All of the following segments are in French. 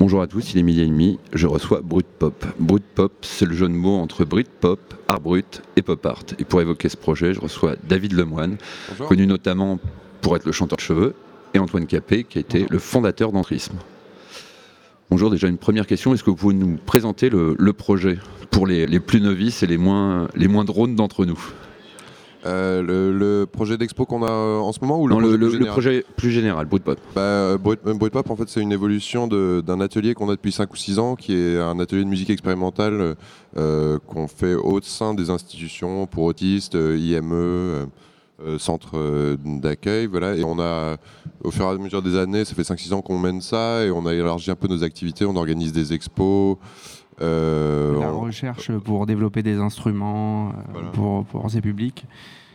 Bonjour à tous, il est midi et demi, je reçois Brut Pop. Brut Pop, c'est le jeu de mots entre Brit Pop, Art Brut et Pop Art. Et pour évoquer ce projet, je reçois David Lemoine, connu notamment pour être le chanteur de cheveux, et Antoine Capé, qui a été le fondateur d'Entrisme. Bonjour, déjà une première question, est-ce que vous pouvez nous présenter le, projet pour les, les, plus novices et les moins, les moins drones d'entre nous? Euh, le, projet d'expo qu'on a euh, en ce moment ou le, projet, plus le projet, plus général, Brutpop bah, euh, Brutpop, en fait, c'est une évolution d'un atelier qu'on a depuis 5 ou 6 ans, qui est un atelier de musique expérimentale qu'on fait au sein des institutions pour autistes, IME, centres d'accueil. Voilà. Et on a, au fur et à mesure des années, ça fait 5-6 ans qu'on mène ça, et on a élargi un peu nos activités, on organise des expos. Euh, la recherche pour développer des instruments pour, pour ces publics.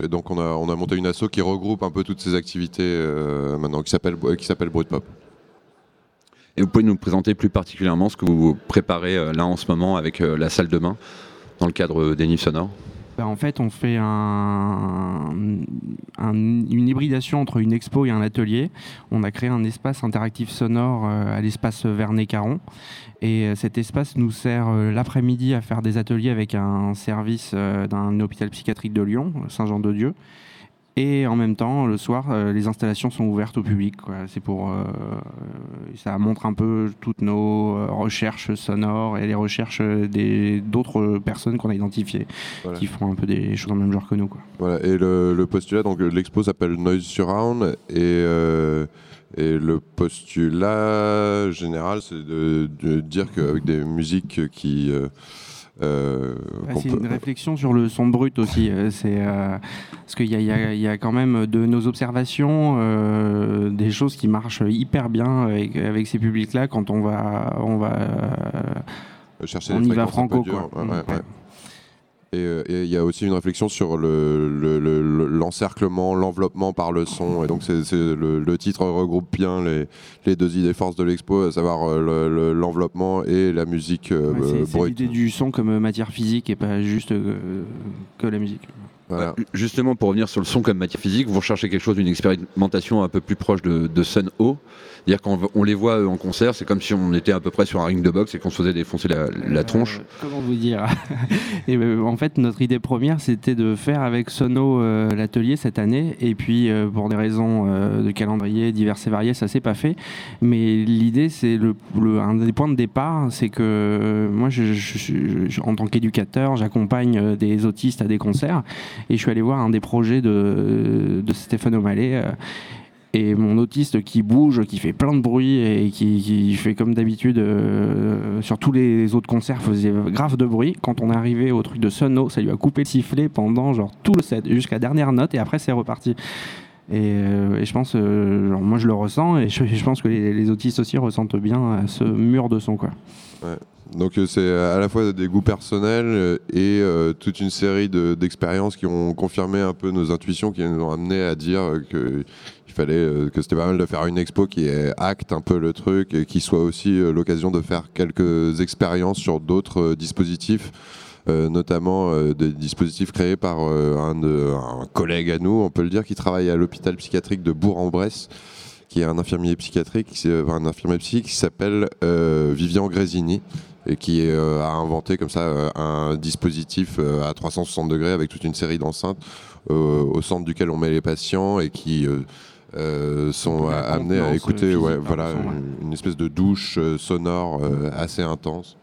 Et donc on a, on a monté une asso qui regroupe un peu toutes ces activités euh, maintenant, qui s'appelle qui s'appelle Pop. Et vous pouvez nous présenter plus particulièrement ce que vous préparez euh, là en ce moment avec euh, la salle de bain dans le cadre des Nids sonores? Bah, en fait, on fait un, une hybridation entre une expo et un atelier. On a créé un espace interactif sonore à l'espace Vernet-Caron. Et cet espace nous sert l'après-midi à faire des ateliers avec un service d'un hôpital psychiatrique de Lyon, Saint-Jean-de-Dieu. Et en même temps, le soir, euh, les installations sont ouvertes au public. C'est pour, euh, ça montre un peu toutes nos euh, recherches sonores et les recherches d'autres personnes qu'on a identifiées, qui font un peu des choses dans le même genre que nous. Quoi. Voilà. Et le, postulat, donc l'expo s'appelle Noise Surround et et le postulat général, c'est de, de, dire qu'avec des musiques qui euh, c'est une réflexion sur le son brut aussi. Euh, c'est euh, parce qu'il y, y, a quand même de nos observations des choses qui marchent hyper bien avec, ces publics-là quand on va on va chercher on y va franco quoi. Et il y a aussi une réflexion sur l'encerclement, le, l'enveloppement par le son. Et donc c'est, le, titre regroupe bien les, les deux idées forces de l'expo, à savoir euh, l'enveloppement et la musique euh, C'est l'idée du son comme matière physique et pas juste que la musique. Justement, pour revenir sur le son comme matière physique, vous recherchez quelque chose d'une expérimentation un peu plus proche de, de Sun O. C'est-à-dire quand on les voit en concert, c'est comme si on était à peu près sur un ring de boxe et qu'on se faisait défoncer la, euh, tronche. comment vous dire? Et ben, En fait, notre idée première, c'était de faire avec Sono euh, l'atelier cette année. Et puis, euh, pour des raisons de calendrier diverses et variées, ça s'est pas fait. Mais l'idée, c'est le, un des points de départ, c'est que moi, je, en tant qu'éducateur, j'accompagne des autistes à des concerts. Et je suis allé voir un des projets de, de Stéphane O'Malley et mon autiste qui bouge, qui fait plein de bruit et qui, fait comme d'habitude euh, sur tous les autres concerts faisait grave de bruit. Quand on est arrivé au truc de Sono, ça lui a coupé le sifflet pendant genre tout le set jusqu'à dernière note et après c'est reparti. Et, euh, je pense, euh, genre, moi je le ressens et je, pense que les, autistes aussi ressentent bien ce mur de son quoi. Ouais. Donc c'est à la fois des goûts personnels et toute une série d'expériences qui ont confirmé un peu nos intuitions, qui nous ont amené à dire que il fallait euh, que c'était pas mal de faire une expo qui acte un peu le truc et qui soit aussi euh, l'occasion de faire quelques expériences sur d'autres euh, dispositifs. notamment des dispositifs créés par un, collègue à nous, on peut le dire, qui travaille à l'hôpital psychiatrique de Bourg-en-Bresse, qui est un infirmier psychiatrique, un infirmier psychique qui s'appelle Vivian Grésini et qui a inventé comme ça un dispositif à 360 degrés avec toute une série d'enceintes au centre duquel on met les patients et qui euh, sont amenés à écouter ouais, voilà, une, espèce de douche euh, sonore euh, assez intense.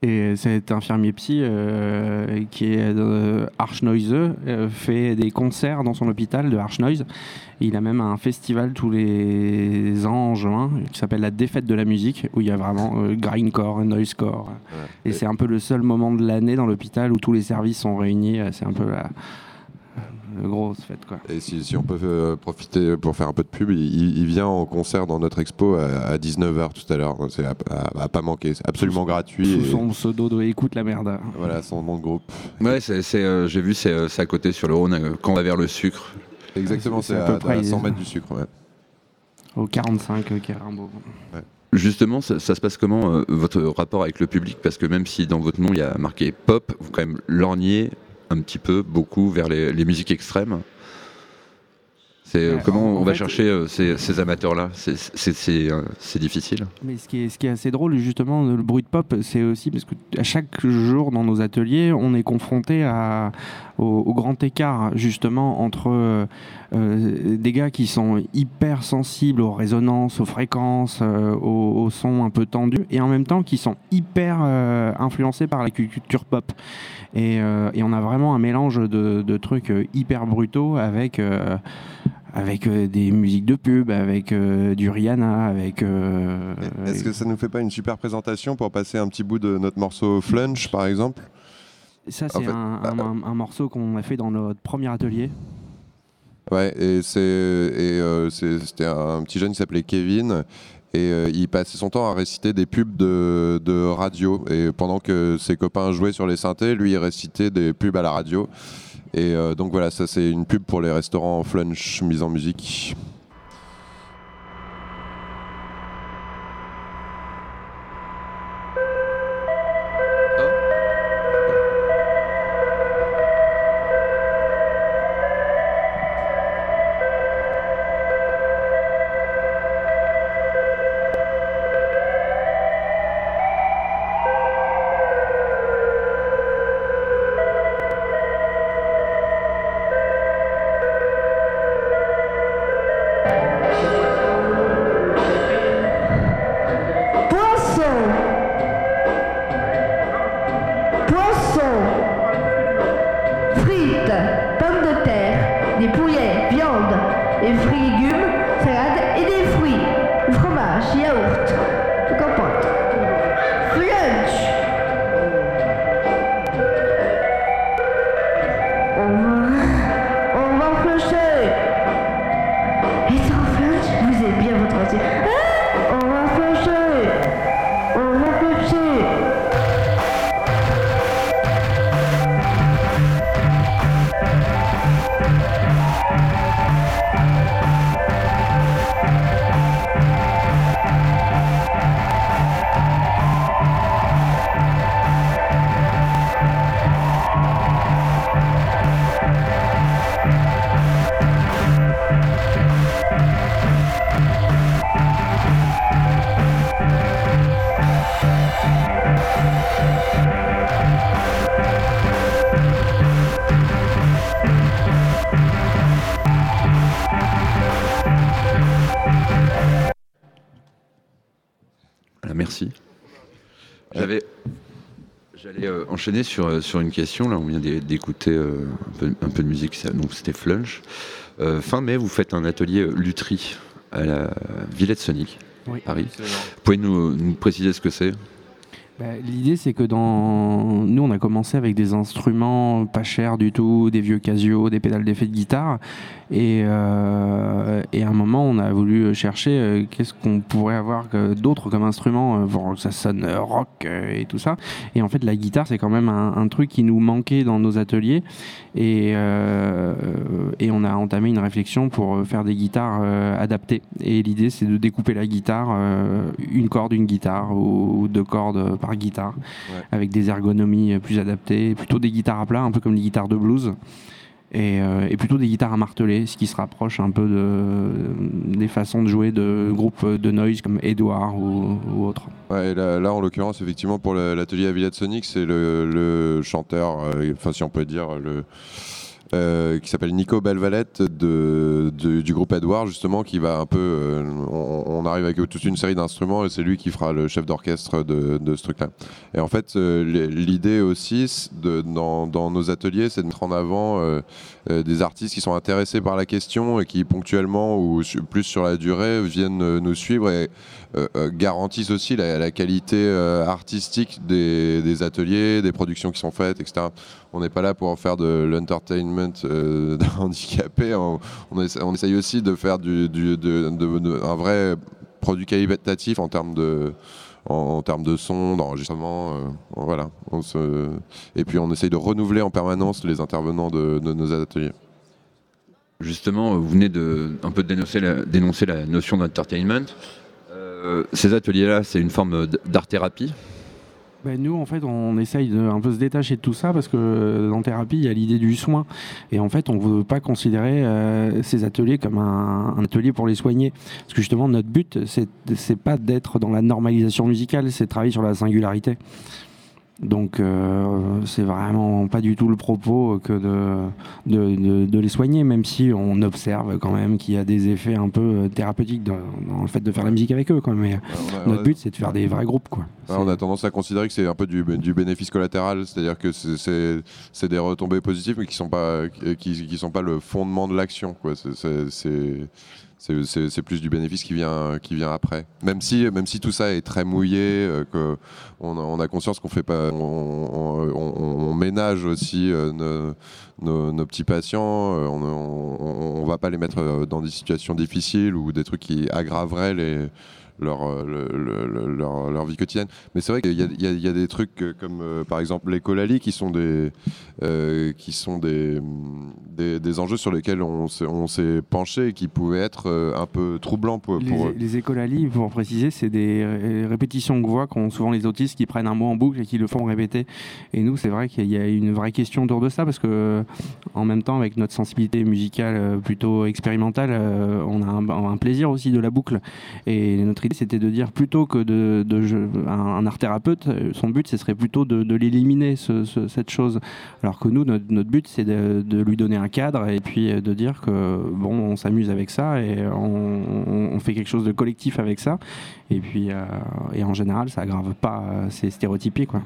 Et cet infirmier psy qui est archnoiseux fait des concerts dans son hôpital de archnoise. Il a même un festival tous les ans en juin qui s'appelle la défaite de la musique où il y a vraiment grindcore, noisecore. Et, et c'est un peu le seul moment de l'année dans l'hôpital où tous les services sont réunis. C'est un peu la, grosse fête. Quoi. Et si, on peut euh, profiter pour faire un peu de pub, il, vient en concert dans notre expo à, 19h tout à l'heure. C'est à, pas manquer. C'est absolument gratuit. Sous son pseudo de Écoute la merde. Voilà, son nom de groupe. Ouais, c'est, euh, j'ai vu, c'est, euh, à côté sur le Rhône, quand on va vers le sucre. Exactement, c'est, à, à, 100 mètres du sucre. Au 45 Carimbo. Justement, ça, se passe comment votre rapport avec le public? Parce que même si dans votre nom il y a marqué pop, vous quand même lorgnez un petit peu, beaucoup vers les, musiques extrêmes. C'est comment on va chercher ces, amateurs-là? C'est difficile. Mais ce qui, est, ce qui est assez drôle justement, le bruit de pop, c'est aussi parce que à chaque jour dans nos ateliers, on est confronté à, au, grand écart justement entre des gars qui sont hyper sensibles aux résonances, aux fréquences, aux, sons un peu tendus, et en même temps qui sont hyper influencés par la culture pop. Et, et, on a vraiment un mélange de, de trucs hyper brutaux avec avec euh, des musiques de pub, avec euh, du Rihanna, avec. Euh, Est-ce que ça nous fait pas une super présentation pour passer un petit bout de notre morceau Flunch, par exemple? Ça, c'est bah, un, morceau qu'on a fait dans notre premier atelier. Ouais, et c'était un petit jeune qui s'appelait Kevin. Et il passait son temps à réciter des pubs de, de, radio. Et pendant que ses copains jouaient sur les synthés, lui, il récitait des pubs à la radio. Et euh, donc voilà, ça c'est une pub pour les restaurants Flunch mise en musique. Enchaîner sur, euh, sur une question. Là, on vient d'écouter euh, un, peu, de musique, donc c'était Flunch. Euh, fin mai, vous faites un atelier lutherie à la Villette Sonic, oui, Paris. Pouvez-nous nous préciser ce que c'est? Bah, l'idée, c'est que dans nous, on a commencé avec des instruments pas chers du tout, des vieux Casio, des pédales d'effet de guitare, et, euh, à un moment, on a voulu chercher euh, qu'est-ce qu'on pourrait avoir d'autres comme instrument euh, pour que ça sonne rock et tout ça. Et en fait, la guitare, c'est quand même un, truc qui nous manquait dans nos ateliers, et, on a entamé une réflexion pour faire des guitares adaptées. Et l'idée, c'est de découper la guitare, une corde, une guitare, ou, ou deux cordes par guitare, avec des ergonomies plus adaptées, plutôt des guitares à plat, un peu comme les guitares de blues. Et, euh, plutôt des guitares à marteler, ce qui se rapproche un peu de, des façons de jouer de groupes de noise comme Edouard ou, ou autres. Ouais, là, en l'occurrence, effectivement, pour l'atelier à Villette Sonic, c'est le, chanteur, euh, enfin si on peut dire, le, euh, qui s'appelle Nico Belvalette du groupe Edouard justement qui va un peu euh, on, arrive avec toute une série d'instruments et c'est lui qui fera le chef d'orchestre de, ce truc là et en fait euh, l'idée aussi dans, nos ateliers c'est de mettre en avant des artistes qui sont intéressés par la question et qui ponctuellement ou plus sur la durée viennent nous suivre et garantissent aussi la, qualité artistique des, des, ateliers, des productions qui sont faites, etc. On n'est pas là pour faire de l'entertainment euh, handicapé, on, essaye, aussi de faire du, un vrai produit qualitatif en termes de, en, termes de son, d'enregistrement. Euh, voilà. Et puis on essaye de renouveler en permanence les intervenants de, nos ateliers. Justement, vous venez de un peu dénoncer la, dénoncer la notion d'entertainment. Euh, ces ateliers-là, c'est une forme d'art-thérapie? Ben, Nous, en fait, on essaye de un peu se détacher de tout ça parce que dans thérapie, il y a l'idée du soin. Et en fait, on ne veut pas considérer ces ateliers comme un, un, atelier pour les soigner. Parce que justement, notre but, c'est pas d'être dans la normalisation musicale, c'est de travailler sur la singularité. Donc euh, c'est vraiment pas du tout le propos que de, de, les soigner, même si on observe quand même qu'il y a des effets un peu euh, thérapeutiques dans, le fait de faire la musique avec eux. Quoi. Mais notre but c'est de faire des vrais groupes. Quoi. on a tendance à considérer que c'est un peu du, du bénéfice collatéral, c'est-à-dire que c'est des retombées positives mais qui sont pas qui, qui sont pas le fondement de l'action. C'est c'est plus du bénéfice qui vient, qui vient après. Même si, même si tout ça est très mouillé, euh, que on, a conscience qu'on fait pas, on, ménage aussi euh, nos, petits patients. Euh, on, ne va pas les mettre dans des situations difficiles ou des trucs qui aggraveraient les leur, euh, leur, leur, vie quotidienne. Mais c'est vrai qu'il y, y, a des trucs comme euh, par exemple les colalies qui sont des, euh, qui sont des, des, enjeux sur lesquels on s'est penché et qui pouvaient être un peu troublants pour, pour les, les écolalies, pour préciser, c'est des répétitions de voix qu'ont souvent les autistes qui prennent un mot en boucle et qui le font répéter. Et nous, c'est vrai qu'il y a une vraie question autour de ça parce que en même temps, avec notre sensibilité musicale plutôt expérimentale, on a un, un plaisir aussi de la boucle. Et notre c'était de dire plutôt que de, un, art thérapeute, euh, son but, ce serait plutôt de, l'éliminer, cette chose. Alors que nous, notre, but, c'est de, lui donner un cadre et puis euh, de dire que bon, on s'amuse avec ça et on, fait quelque chose de collectif avec ça. Et puis, euh, et en général, ça aggrave pas ces stéréotypes, quoi.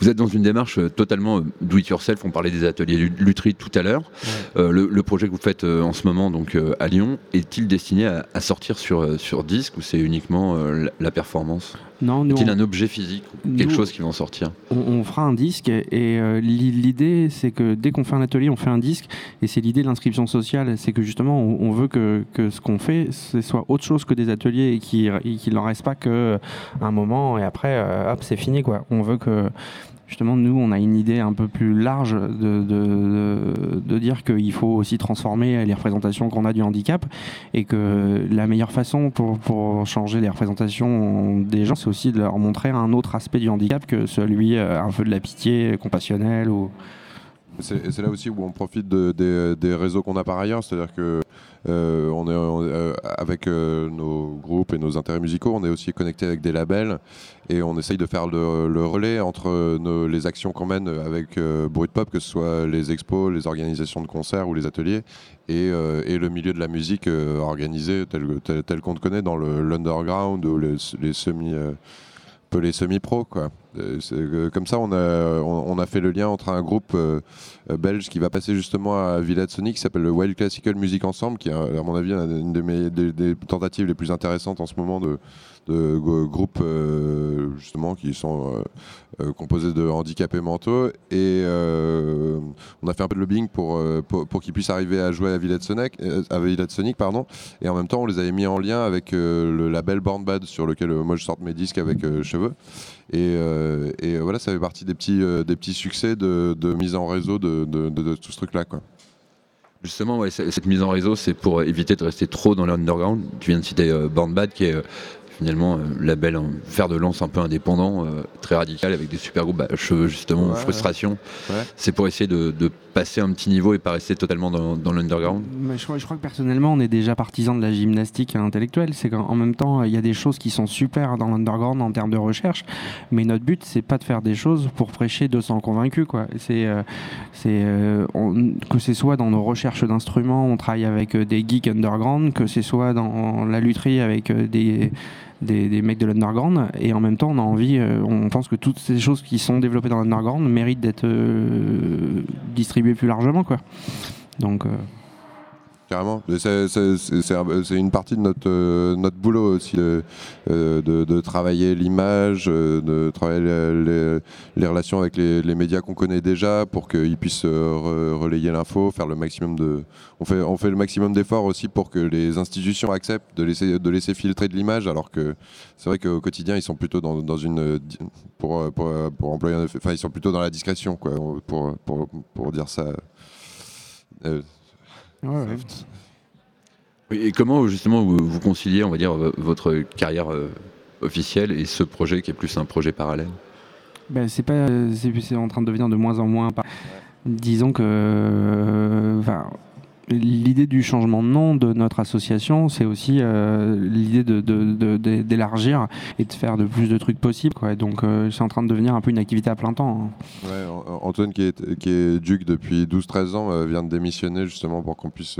Vous êtes dans une démarche euh, totalement euh, do it yourself. On parlait des ateliers Lutri tout à l'heure. Euh, le, projet que vous faites en ce moment donc à Lyon est-il destiné à, sortir sur, sur disque ou c'est uniquement la performance? Non, Est-il un objet physique quelque chose qui va en sortir? on, fera un disque et l'idée c'est que dès qu'on fait un atelier, on fait un disque et c'est l'idée de l'inscription sociale, c'est que justement on, veut que, que, ce qu'on fait ce soit autre chose que des ateliers et qu'il n'en reste pas qu'un moment et après hop c'est fini quoi. On veut que justement, nous, on a une idée un peu plus large de, dire qu'il faut aussi transformer les représentations qu'on a du handicap et que la meilleure façon pour, pour changer les représentations des gens, c'est aussi de leur montrer un autre aspect du handicap que celui euh, un peu de la pitié compassionnelle ou c'est là aussi où on profite des, réseaux qu'on a par ailleurs, c'est-à-dire que euh, est euh, avec euh, nos groupes et nos intérêts musicaux, on est aussi connecté avec des labels et on essaye de faire le, relais entre les actions qu'on mène avec Brut Pop, que ce soit les expos, les organisations de concerts ou les ateliers, et, le milieu de la musique organisé tel, qu'on te connaît dans l'underground ou les semi peu les semi-pros. Quoi. Euh, comme ça, on a, fait le lien entre un groupe euh, belge qui va passer justement à Villette Sonic qui s'appelle le Wild Classical Music Ensemble, qui est à mon avis une des, tentatives les plus intéressantes en ce moment de, de groupes euh, justement qui sont composés de handicapés mentaux. Et on a fait un peu de lobbying pour, qu'ils puissent arriver à jouer à Villette Sonic, à Villette Sonic pardon. Et en même temps, on les avait mis en lien avec le label Born Bad sur lequel moi je sors mes disques avec Cheveux. Euh, et, voilà, ça fait partie des petits, euh, des petits succès de, mise en réseau de, tout ce truc-là. Justement, cette mise en réseau, c'est pour éviter de rester trop dans l'underground. Tu viens de citer euh, Born Bad, qui est finalement euh, label en fer de lance un peu indépendant, euh, très radical avec des super groupes, bah, cheveux justement, frustration. C'est pour essayer de, passer un petit niveau et pas rester totalement dans, l'underground. Je crois, je crois, que personnellement on est déjà partisan de la gymnastique intellectuelle. C'est qu'en même temps il y a des choses qui sont super dans l'underground en termes de recherche, mais notre but c'est pas de faire des choses pour prêcher 200 convaincus. Quoi. C'est, euh, c'est, que ce soit dans nos recherches d'instruments, on travaille avec des geeks underground, que ce soit dans la lutherie avec des des, mecs de l'underground et en même temps on a envie, euh, on pense que toutes ces choses qui sont développées dans l'underground méritent d'être euh, distribuées plus largement quoi. Donc euh, Carrément. C'est une partie de notre, euh, notre boulot aussi, de, euh, de, travailler l'image, euh, de travailler les, relations avec les, médias qu'on connaît déjà pour qu'ils puissent relayer l'info, faire le maximum de. On fait, on fait le maximum d'efforts aussi pour que les institutions acceptent de laisser, de laisser filtrer de l'image, alors que c'est vrai qu'au quotidien, ils sont plutôt dans, dans une. Pour, pour, pour, employer. Enfin, ils sont plutôt dans la discrétion, quoi, pour, pour, pour dire ça. Et comment justement vous, conciliez, on va dire, votre carrière euh, officiel et ce projet qui est plus un projet parallèle? Ben, c'est pas, c'est en train de devenir de moins en moins. Disons que, l'idée du changement de nom de notre association, c'est aussi euh, l'idée d'élargir et de faire de plus de trucs possibles. Donc euh, c'est en train de devenir un peu une activité à plein temps. Hein. Antoine, qui est, duc depuis 12-13 ans, euh, vient de démissionner justement pour qu'on puisse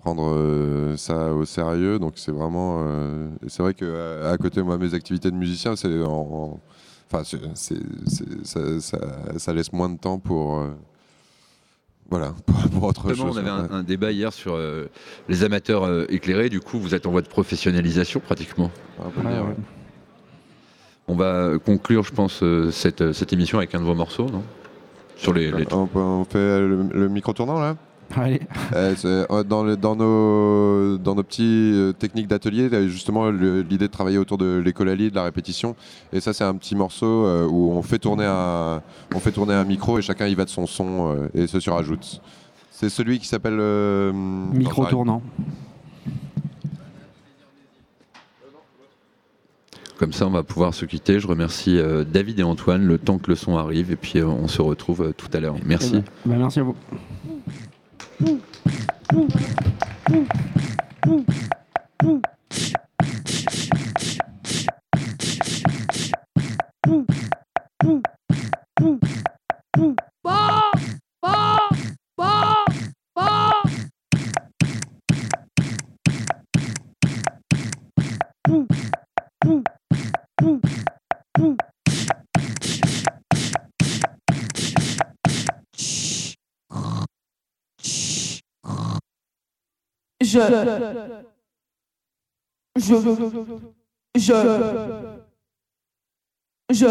prendre ça au sérieux. Donc c'est vraiment. c'est vrai qu'à à côté, moi, mes activités de musicien, ça, laisse moins de temps pour, voilà, pour, autre chose. On avait un, débat hier sur euh, les amateurs euh, éclairés. Du coup, vous êtes en voie de professionnalisation pratiquement. On va conclure, je pense, euh, cette, cette, émission avec un de vos morceaux, non? Sur les, On, fait le micro tournant là? Allez. Euh, euh, dans, dans, nos, dans nos petits euh, techniques d'atelier, justement l'idée de travailler autour de l'écolalie, de la répétition. Et ça, c'est un petit morceau où on fait, tourner un, on fait tourner un micro et chacun y va de son son et se surajoute. C'est celui qui s'appelle. micro tournant. Comme ça, on va pouvoir se quitter. Je remercie David et Antoine le temps que le son arrive et puis on se retrouve tout à l'heure. Merci. Eh ben, ben, merci à vous. pum, pum, pum, pum, pum. pum. Je. Je. Je. Je. Je.